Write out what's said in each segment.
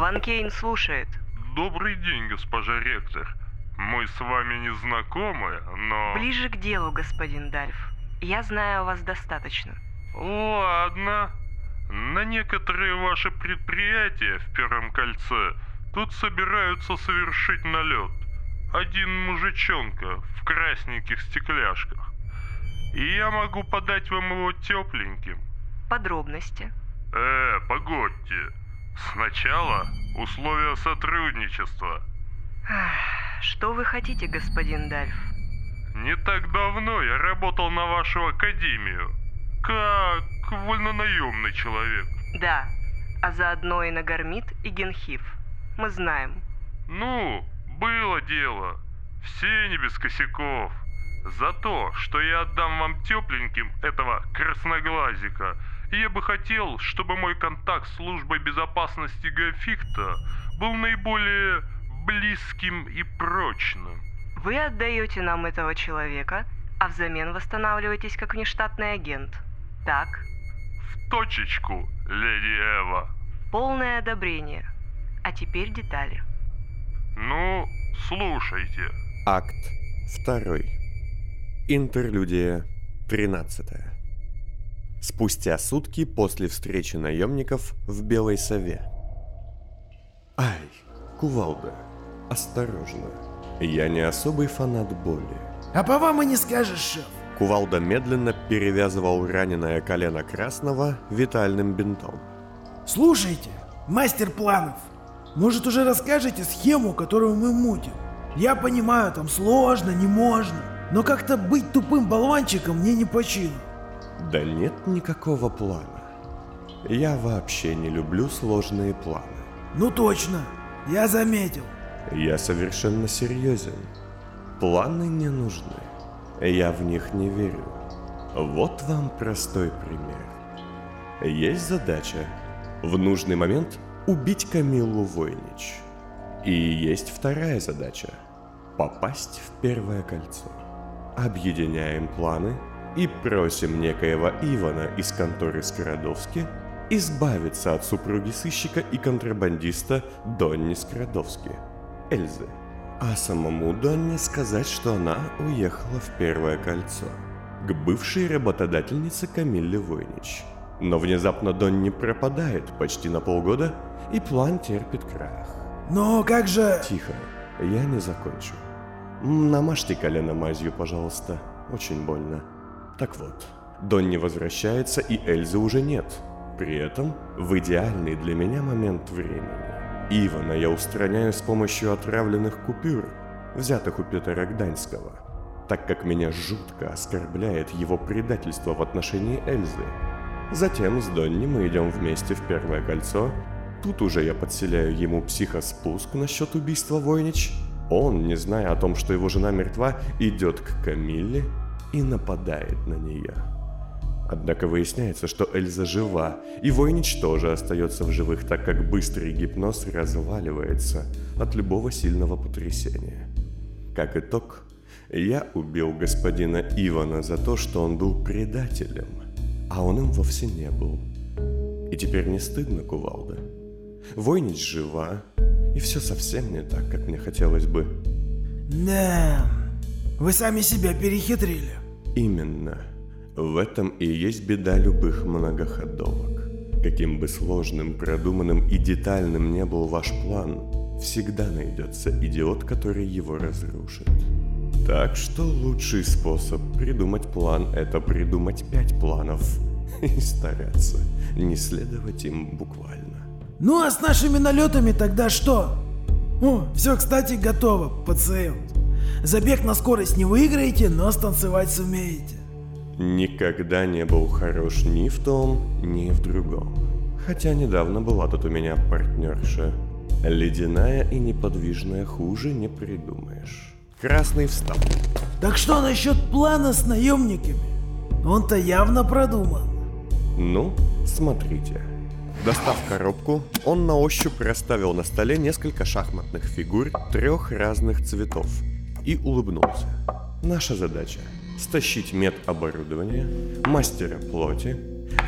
Ван Кейн слушает. Добрый день, госпожа ректор. Мы с вами не знакомы, но... Ближе к делу, господин Дальф. Я знаю о вас достаточно. Ладно. На некоторые ваши предприятия в Первом кольце тут собираются совершить налет. Один мужичонка в красненьких стекляшках. И я могу подать вам его тепленьким. Подробности. Э, погодьте. Сначала условия сотрудничества. Что вы хотите, господин Дальф? Не так давно я работал на вашу академию. Как вольнонаемный человек. Да, а заодно и на Гармит и Генхиф. Мы знаем. Ну, было дело. Все не без косяков. За то, что я отдам вам тепленьким этого красноглазика, я бы хотел, чтобы мой контакт с службой безопасности Гафикта был наиболее близким и прочным. Вы отдаете нам этого человека, а взамен восстанавливаетесь как внештатный агент. Так? В точечку, леди Эва. Полное одобрение. А теперь детали. Ну, слушайте. Акт второй. Интерлюдия 13. Спустя сутки после встречи наемников в Белой Сове. Ай, кувалда, осторожно. Я не особый фанат боли. А по вам и не скажешь, шеф. Кувалда медленно перевязывал раненое колено Красного витальным бинтом. Слушайте, мастер планов, может уже расскажете схему, которую мы мутим? Я понимаю, там сложно, не можно, но как-то быть тупым болванчиком мне не по чину. Да нет никакого плана. Я вообще не люблю сложные планы. Ну точно, я заметил. Я совершенно серьезен. Планы не нужны. Я в них не верю. Вот вам простой пример. Есть задача в нужный момент убить Камиллу Войнич. И есть вторая задача – попасть в Первое Кольцо. Объединяем планы и просим некоего Ивана из конторы Скородовски избавиться от супруги сыщика и контрабандиста Донни Скородовски, Эльзы. А самому Донни сказать, что она уехала в Первое Кольцо к бывшей работодательнице Камилле Войнич. Но внезапно Донни пропадает почти на полгода, и план терпит крах. Но как же... Тихо, я не закончу. Намажьте колено мазью, пожалуйста. Очень больно. Так вот, Донни возвращается, и Эльзы уже нет. При этом в идеальный для меня момент времени. Ивана я устраняю с помощью отравленных купюр, взятых у Петра Гданьского, так как меня жутко оскорбляет его предательство в отношении Эльзы. Затем с Донни мы идем вместе в Первое Кольцо. Тут уже я подселяю ему психоспуск насчет убийства Войнич. Он, не зная о том, что его жена мертва, идет к Камилле и нападает на нее. Однако выясняется, что Эльза жива, и Войнич тоже остается в живых, так как быстрый гипноз разваливается от любого сильного потрясения. Как итог, я убил господина Ивана за то, что он был предателем, а он им вовсе не был. И теперь не стыдно, Кувалда? Войнич жива, и все совсем не так, как мне хотелось бы. Да, вы сами себя перехитрили. Именно. В этом и есть беда любых многоходовок. Каким бы сложным, продуманным и детальным не был ваш план, всегда найдется идиот, который его разрушит. Так что лучший способ придумать план – это придумать пять планов и стараться не следовать им буквально. Ну а с нашими налетами тогда что? О, все, кстати, готово, пациент. Забег на скорость не выиграете, но станцевать сумеете. Никогда не был хорош ни в том, ни в другом. Хотя недавно была тут у меня партнерша. Ледяная и неподвижная хуже не придумаешь. Красный встал. Так что насчет плана с наемниками? Он-то явно продуман. Ну, смотрите. Достав коробку, он на ощупь расставил на столе несколько шахматных фигур трех разных цветов и улыбнулся. Наша задача – стащить медоборудование, мастера плоти,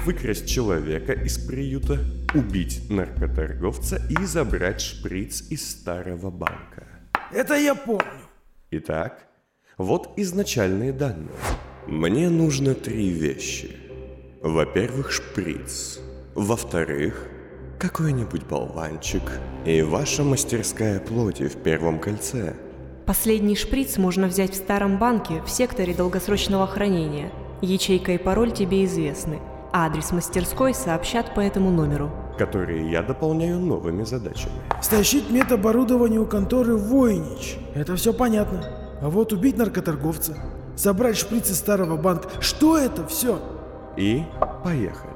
выкрасть человека из приюта, убить наркоторговца и забрать шприц из старого банка. Это я помню. Итак, вот изначальные данные. Мне нужно три вещи. Во-первых, шприц. Во-вторых, какой-нибудь болванчик. И ваша мастерская плоти в первом кольце. Последний шприц можно взять в старом банке в секторе долгосрочного хранения. Ячейка и пароль тебе известны. Адрес мастерской сообщат по этому номеру. которые я дополняю новыми задачами. Стащить медоборудование у конторы Войнич. Это все понятно. А вот убить наркоторговца, забрать шприцы старого банка. Что это все? И поехали.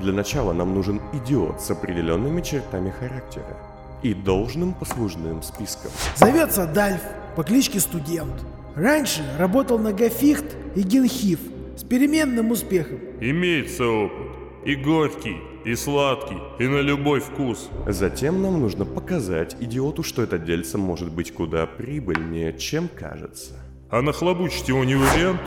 Для начала нам нужен идиот с определенными чертами характера и должным послужным списком. Зовется Дальф по кличке Студент. Раньше работал на Гафихт и Генхиф с переменным успехом. Имеется опыт. И горький, и сладкий, и на любой вкус. Затем нам нужно показать идиоту, что это дельце может быть куда прибыльнее, чем кажется. А нахлобучить его не вариант?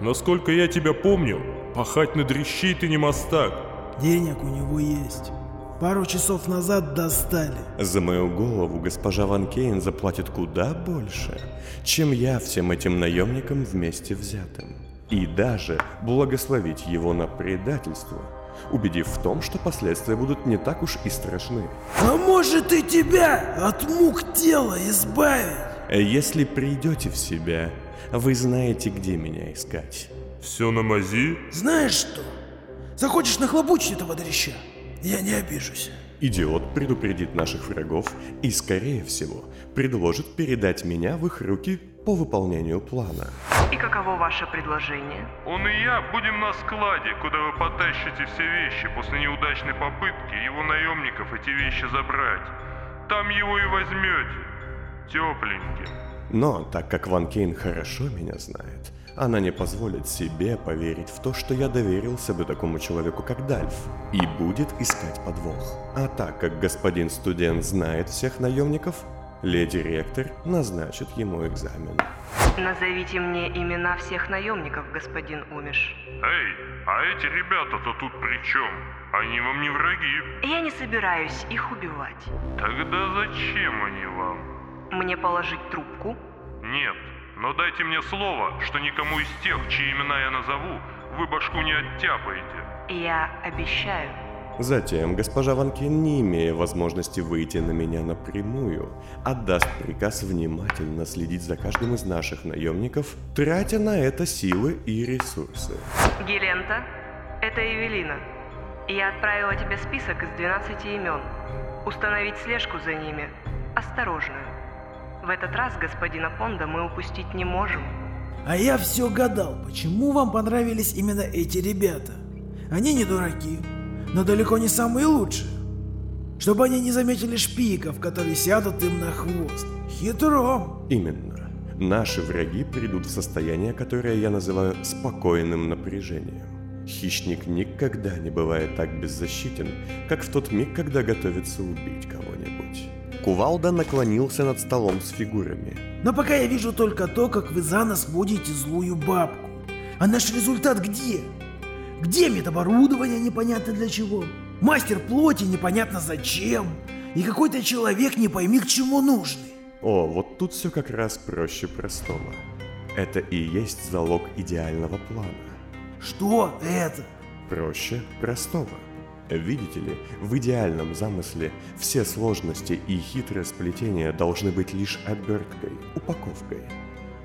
Насколько я тебя помню, пахать на дрищей ты не мастак. Денег у него есть. Пару часов назад достали. За мою голову госпожа Ван Кейн заплатит куда больше, чем я всем этим наемникам вместе взятым. И даже благословить его на предательство, убедив в том, что последствия будут не так уж и страшны. А может и тебя от мук тела избавить? Если придете в себя, вы знаете, где меня искать. Все на мази? Знаешь что? Захочешь нахлобучить этого дрища? Я не обижусь. Идиот предупредит наших врагов и, скорее всего, предложит передать меня в их руки по выполнению плана. И каково ваше предложение? Он и я будем на складе, куда вы потащите все вещи после неудачной попытки его наемников эти вещи забрать. Там его и возьмете. Тепленьким. Но, так как Ван Кейн хорошо меня знает, она не позволит себе поверить в то, что я доверился бы такому человеку, как Дальф, и будет искать подвох. А так как господин студент знает всех наемников, леди ректор назначит ему экзамен. Назовите мне имена всех наемников, господин Умиш. Эй, а эти ребята-то тут при чем? Они вам не враги. Я не собираюсь их убивать. Тогда зачем они вам? Мне положить трубку? Нет, но дайте мне слово, что никому из тех, чьи имена я назову, вы башку не оттяпаете. Я обещаю. Затем госпожа Ван Кейн, не имея возможности выйти на меня напрямую, отдаст приказ внимательно следить за каждым из наших наемников, тратя на это силы и ресурсы. Гелента, это Эвелина. Я отправила тебе список из 12 имен. Установить слежку за ними. Осторожную. В этот раз господина Понда мы упустить не можем. А я все гадал, почему вам понравились именно эти ребята. Они не дураки, но далеко не самые лучшие. Чтобы они не заметили шпиков, которые сядут им на хвост. Хитро. Именно. Наши враги придут в состояние, которое я называю спокойным напряжением. Хищник никогда не бывает так беззащитен, как в тот миг, когда готовится убить кого-нибудь. Кувалда наклонился над столом с фигурами. Но пока я вижу только то, как вы за нас водите злую бабку. А наш результат где? Где медоборудование непонятно для чего? Мастер плоти непонятно зачем? И какой-то человек не пойми к чему нужный. О, вот тут все как раз проще простого. Это и есть залог идеального плана. Что это? Проще простого. Видите ли, в идеальном замысле все сложности и хитрые сплетения должны быть лишь оберткой, упаковкой.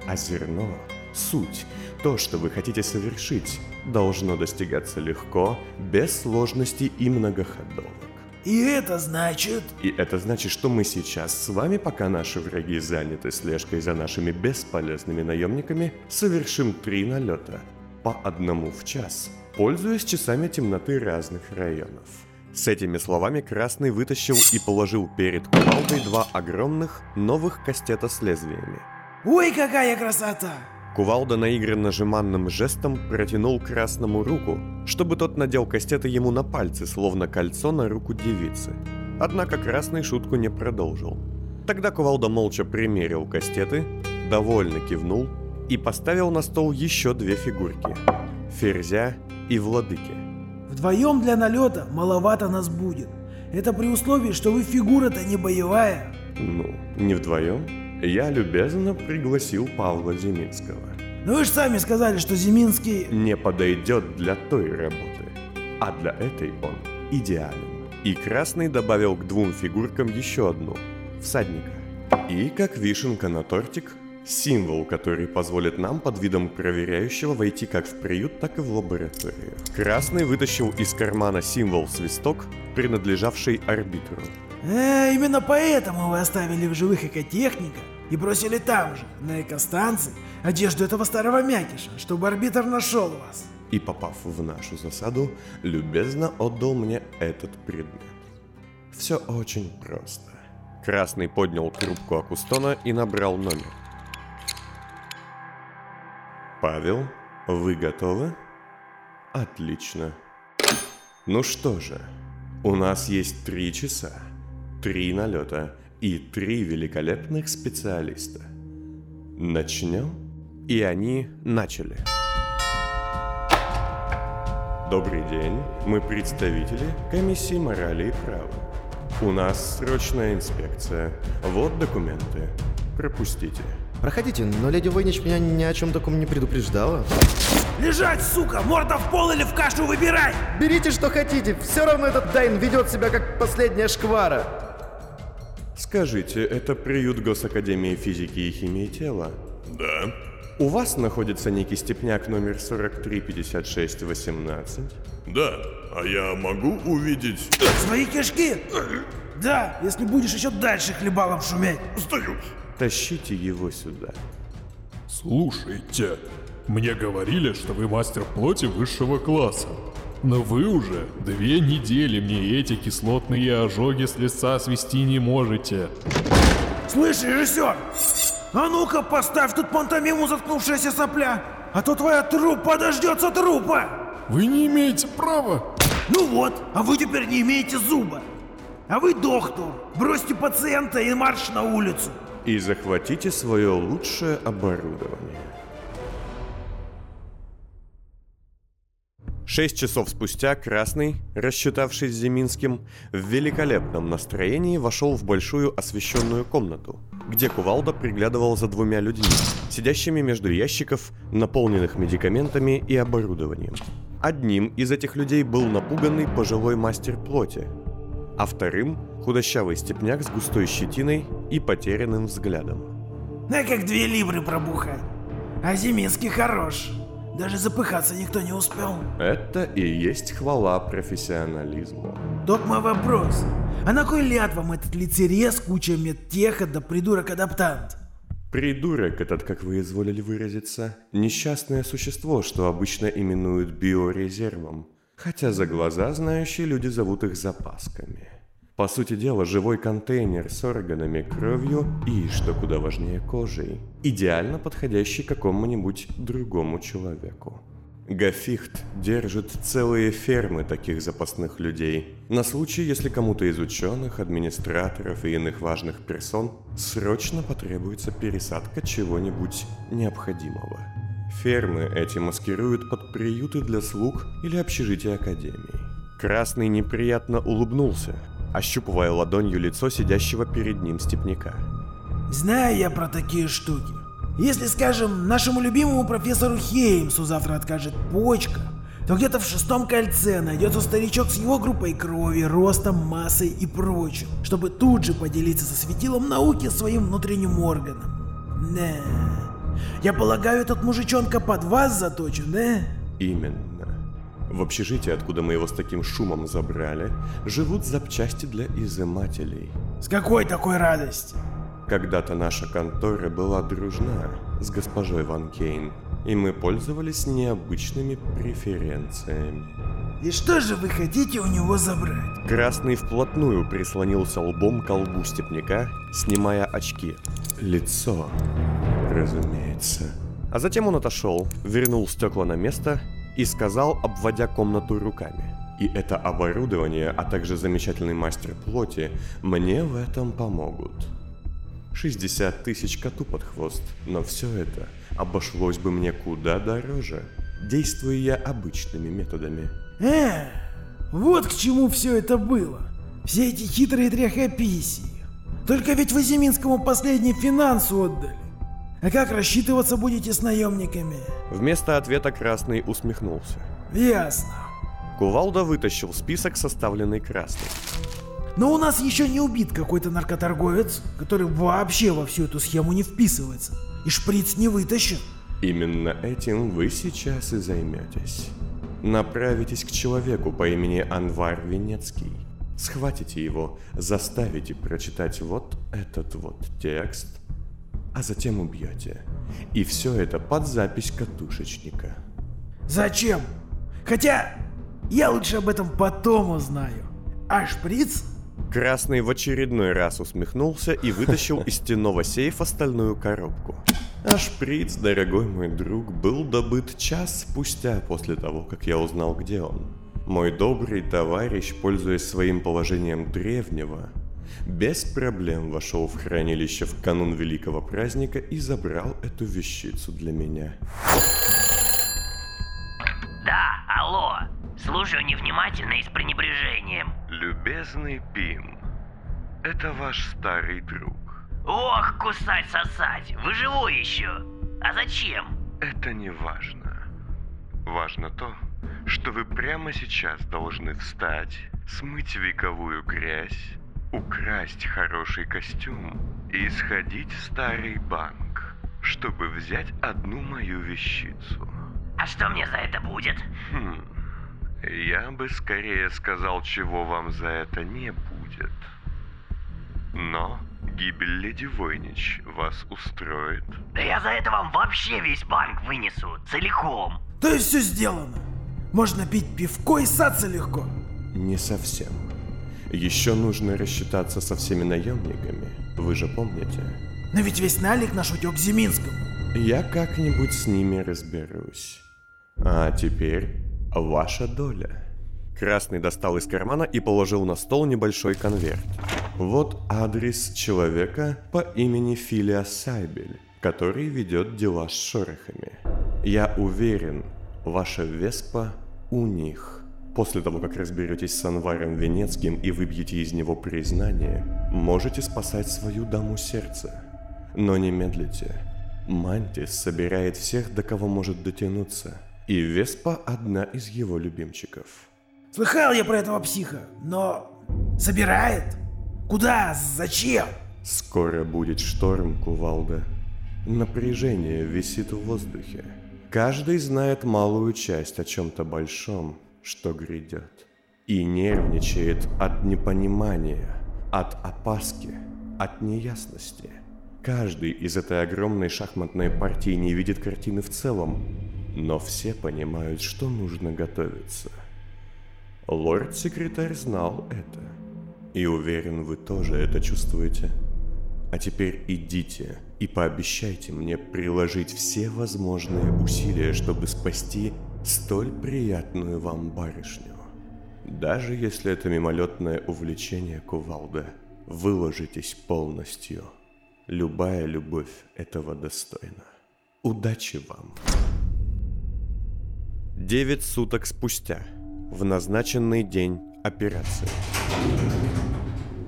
А зерно, суть, то, что вы хотите совершить, должно достигаться легко, без сложностей и многоходовок. И это значит... И это значит, что мы сейчас с вами, пока наши враги заняты слежкой за нашими бесполезными наемниками, совершим три налета, по одному в час, пользуясь часами темноты разных районов. С этими словами Красный вытащил и положил перед кувалдой два огромных новых кастета с лезвиями. Ой, какая красота! Кувалда наигранно жеманным жестом протянул Красному руку, чтобы тот надел кастеты ему на пальцы, словно кольцо на руку девицы. Однако Красный шутку не продолжил. Тогда Кувалда молча примерил кастеты, довольно кивнул и поставил на стол еще две фигурки – Ферзя и Владыки. Вдвоем для налета маловато нас будет. Это при условии, что вы фигура-то не боевая. Ну, не вдвоем. Я любезно пригласил Павла Зиминского. Но вы же сами сказали, что Зиминский... Не подойдет для той работы. А для этой он идеален. И Красный добавил к двум фигуркам еще одну – всадника. И, как вишенка на тортик, символ, который позволит нам под видом проверяющего войти как в приют, так и в лабораторию. Красный вытащил из кармана символ-свисток, принадлежавший арбитру. Э, именно поэтому вы оставили в живых экотехника и бросили там же, на экостанции, одежду этого старого мякиша, чтобы арбитр нашел вас. И, попав в нашу засаду, любезно отдал мне этот предмет. Все очень просто. Красный поднял трубку Акустона и набрал номер. Павел, вы готовы? Отлично. Ну что же, у нас есть три часа, три налета и три великолепных специалиста. Начнем? И они начали. Добрый день, мы представители комиссии морали и права. У нас срочная инспекция. Вот документы. Пропустите. Проходите, но леди Войнич меня ни о чем таком не предупреждала. Лежать, сука! Морда в пол или в кашу выбирай! Берите, что хотите, все равно этот Дайн ведет себя как последняя шквара. Скажите, это приют Госакадемии физики и химии тела? Да. У вас находится некий степняк номер 435618? Да. А я могу увидеть... Свои кишки? Да, если будешь еще дальше хлебалом шуметь. Сдаюсь. Тащите его сюда. Слушайте, мне говорили, что вы мастер плоти высшего класса. Но вы уже две недели мне эти кислотные ожоги с лица свести не можете. Слышь, режиссер, а ну-ка поставь тут пантомиму заткнувшаяся сопля, а то твоя труппа дождется трупа. Вы не имеете права. Ну вот, а вы теперь не имеете зуба. А вы доктор, бросьте пациента и марш на улицу. И захватите свое лучшее оборудование. Шесть часов спустя Красный, рассчитавшись с Зиминским, в великолепном настроении вошел в большую освещенную комнату, где Кувалда приглядывал за двумя людьми, сидящими между ящиков, наполненных медикаментами и оборудованием. Одним из этих людей был напуганный пожилой мастер плоти, а вторым – худощавый степняк с густой щетиной и потерянным взглядом. На как две либры пробухать. А Зиминский хорош. Даже запыхаться никто не успел. Это и есть хвала профессионализму. Тот мой вопрос. А на кой ляд вам этот лицерез, куча медтеха да придурок-адаптант? Придурок этот, как вы изволили выразиться, несчастное существо, что обычно именуют биорезервом, хотя за глаза знающие люди зовут их запасками. По сути дела, живой контейнер с органами, кровью и, что куда важнее, кожей, идеально подходящий какому-нибудь другому человеку. Гафихт держит целые фермы таких запасных людей, на случай, если кому-то из ученых, администраторов и иных важных персон срочно потребуется пересадка чего-нибудь необходимого. Фермы эти маскируют под приюты для слуг или общежития академии. Красный неприятно улыбнулся, ощупывая ладонью лицо сидящего перед ним степняка. Знаю я про такие штуки. Если, скажем, нашему любимому профессору Хеймсу завтра откажет почка, то где-то в шестом кольце найдется старичок с его группой крови, ростом, массой и прочим, чтобы тут же поделиться со светилом науки своим внутренним органом. Да. Я полагаю, этот мужичонка под вас заточен, да? Именно. В общежитии, откуда мы его с таким шумом забрали, живут запчасти для изымателей. С какой такой радости? Когда-то наша контора была дружна с госпожой Ван Кейн, и мы пользовались необычными преференциями. И что же вы хотите у него забрать? Красный вплотную прислонился лбом к лбу степняка, снимая очки. Лицо, разумеется. А затем он отошел, вернул стекла на место и сказал, обводя комнату руками. И это оборудование, а также замечательный мастер плоти мне в этом помогут. 60 тысяч коту под хвост, но все это обошлось бы мне куда дороже, действуя я обычными методами. Э, вот к чему все это было. Все эти хитрые тряхописии. Только ведь вы Зиминскому последний финанс отдали. А как рассчитываться будете с наемниками? Вместо ответа Красный усмехнулся. Ясно. Кувалда вытащил список, составленный Красным. Но у нас еще не убит какой-то наркоторговец, который вообще во всю эту схему не вписывается. И шприц не вытащен. Именно этим вы сейчас и займетесь. Направитесь к человеку по имени Анвар Венецкий. Схватите его, заставите прочитать вот этот вот текст, а затем убьете. И все это под запись катушечника. Зачем? Хотя я лучше об этом потом узнаю. А шприц? Красный в очередной раз усмехнулся и вытащил из стенного сейфа стальную коробку. А шприц, дорогой мой друг, был добыт час спустя после того, как я узнал, где он. Мой добрый товарищ, пользуясь своим положением древнего, без проблем вошел в хранилище в канун великого праздника и забрал эту вещицу для меня. Да, алло. Слушаю невнимательно и с пренебрежением. Любезный Пин, это ваш старый друг. Ох, кусать, сосать. Вы живой еще. А зачем? Это не важно. Важно то, что вы прямо сейчас должны встать, смыть вековую грязь, украсть хороший костюм и сходить в старый банк, чтобы взять одну мою вещицу. А что мне за это будет? Хм, я бы скорее сказал, чего вам за это не будет. Но гибель Леди Войнич вас устроит? Да я за это вам вообще весь банк вынесу, целиком. То есть все сделано. Можно пить пивко и саться легко. Не совсем. Еще нужно рассчитаться со всеми наемниками, вы же помните. Но ведь весь налик наш утек Зиминскому. Я как-нибудь с ними разберусь. А теперь ваша доля. Красный достал из кармана и положил на стол небольшой конверт. Вот адрес человека по имени Филия Сайбель, который ведет дела с шорохами. Я уверен, ваша Веспа у них. После того, как разберетесь с Анваром Венецким и выбьете из него признание, можете спасать свою даму сердца. Но не медлите. Мантис собирает всех, до кого может дотянуться. И Веспа одна из его любимчиков. Слыхал я про этого психа, но... Собирает? Куда? Зачем? Скоро будет шторм, Кувалда. Напряжение висит в воздухе. Каждый знает малую часть о чем-то большом, что грядет. И нервничает от непонимания, от опаски, от неясности. Каждый из этой огромной шахматной партии не видит картины в целом, но все понимают, что нужно готовиться. Лорд-секретарь знал это. И уверен, вы тоже это чувствуете. А теперь идите и пообещайте мне приложить все возможные усилия, чтобы спасти столь приятную вам барышню. Даже если это мимолетное увлечение кувалда, выложитесь полностью. Любая любовь этого достойна. Удачи вам! Девять суток спустя, в назначенный день операции.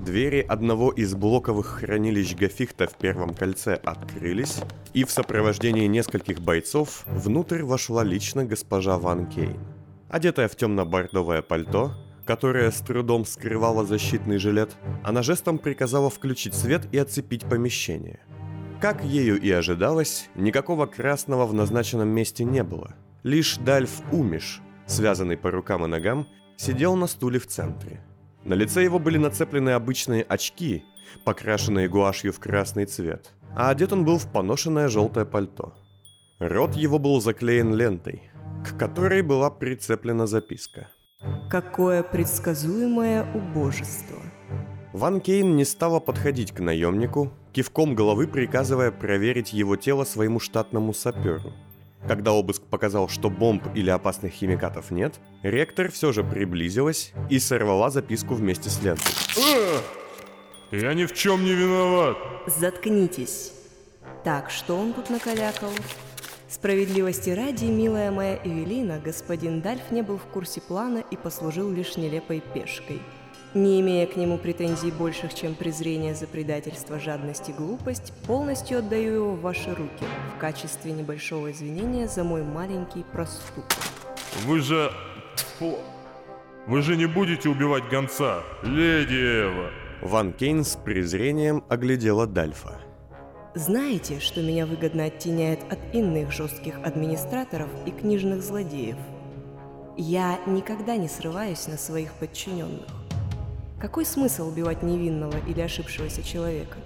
Двери одного из блоковых хранилищ Гафихта в первом кольце открылись, и в сопровождении нескольких бойцов внутрь вошла лично госпожа Ван Кейн. Одетая в темно-бордовое пальто, которое с трудом скрывало защитный жилет, она жестом приказала включить свет и оцепить помещение. Как ею и ожидалось, никакого красного в назначенном месте не было. Лишь Дальф Умиш, связанный по рукам и ногам, сидел на стуле в центре – на лице его были нацеплены обычные очки, покрашенные гуашью в красный цвет, а одет он был в поношенное желтое пальто. Рот его был заклеен лентой, к которой была прицеплена записка. Какое предсказуемое убожество. Ван Кейн не стала подходить к наемнику, кивком головы приказывая проверить его тело своему штатному саперу – когда обыск показал, что бомб или опасных химикатов нет, ректор все же приблизилась и сорвала записку вместе с лентой. Я ни в чем не виноват. Заткнитесь. Так, что он тут накалякал? Справедливости ради, милая моя Эвелина, господин Дальф не был в курсе плана и послужил лишь нелепой пешкой. Не имея к нему претензий больших, чем презрение за предательство, жадность и глупость, полностью отдаю его в ваши руки в качестве небольшого извинения за мой маленький проступок. Вы же... Фу. Вы же не будете убивать гонца, леди Эва. Ван Кейн с презрением оглядела Дальфа. Знаете, что меня выгодно оттеняет от иных жестких администраторов и книжных злодеев? Я никогда не срываюсь на своих подчиненных. Какой смысл убивать невинного или ошибшегося человека?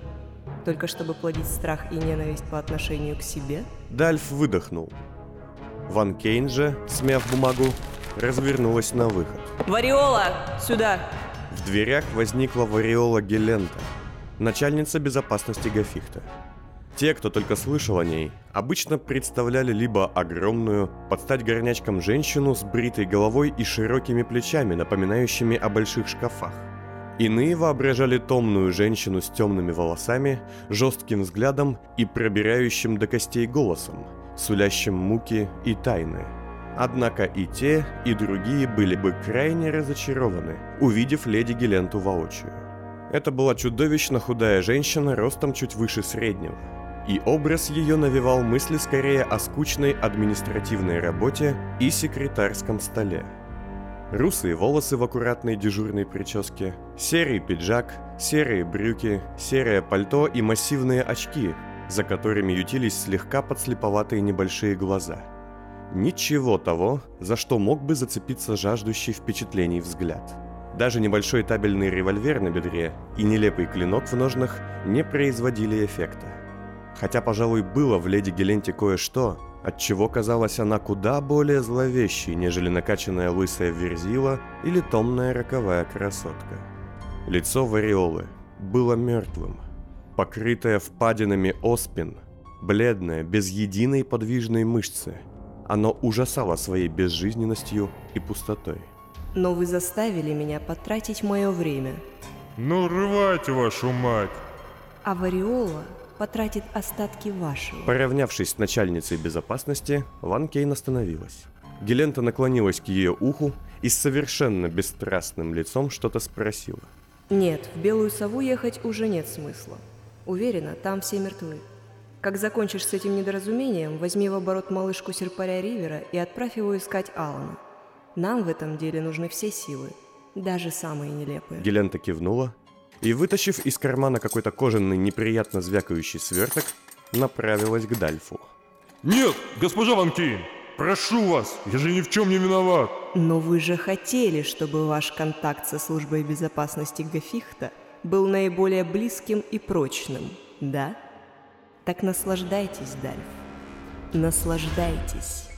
Только чтобы плодить страх и ненависть по отношению к себе? Дальф выдохнул. Ван Кейн же, смяв бумагу, развернулась на выход. Вариола, сюда! В дверях возникла Вариола Гелента, начальница безопасности Гафихта. Те, кто только слышал о ней, обычно представляли либо огромную, под стать горнячкам женщину с бритой головой и широкими плечами, напоминающими о больших шкафах. Иные воображали томную женщину с темными волосами, жестким взглядом и пробирающим до костей голосом, сулящим муки и тайны. Однако и те, и другие были бы крайне разочарованы, увидев леди Геленту воочию. Это была чудовищно худая женщина ростом чуть выше среднего, и образ ее навевал мысли скорее о скучной административной работе и секретарском столе. Русые волосы в аккуратной дежурной прическе, серый пиджак, серые брюки, серое пальто и массивные очки, за которыми ютились слегка подслеповатые небольшие глаза. Ничего того, за что мог бы зацепиться жаждущий впечатлений взгляд. Даже небольшой табельный револьвер на бедре и нелепый клинок в ножнах не производили эффекта. Хотя, пожалуй, было в леди Геленте кое-что, от чего казалась она куда более зловещей, нежели накачанная лысая верзила или томная роковая красотка. Лицо Вариолы было мертвым, покрытое впадинами оспин, бледное, без единой подвижной мышцы. Оно ужасало своей безжизненностью и пустотой. Но вы заставили меня потратить мое время. Ну, рвайте вашу мать. А Вариола потратит остатки вашего. Поравнявшись с начальницей безопасности, Ван Кейн остановилась. Гелента наклонилась к ее уху и с совершенно бесстрастным лицом что-то спросила. Нет, в Белую Сову ехать уже нет смысла. Уверена, там все мертвы. Как закончишь с этим недоразумением, возьми в оборот малышку Серпаря Ривера и отправь его искать Алана. Нам в этом деле нужны все силы, даже самые нелепые. Гелента кивнула и, вытащив из кармана какой-то кожаный неприятно звякающий сверток, направилась к Дальфу. Нет, госпожа Ван Кейн, прошу вас, я же ни в чем не виноват. Но вы же хотели, чтобы ваш контакт со службой безопасности Гафихта был наиболее близким и прочным, да? Так наслаждайтесь, Дальф. Наслаждайтесь.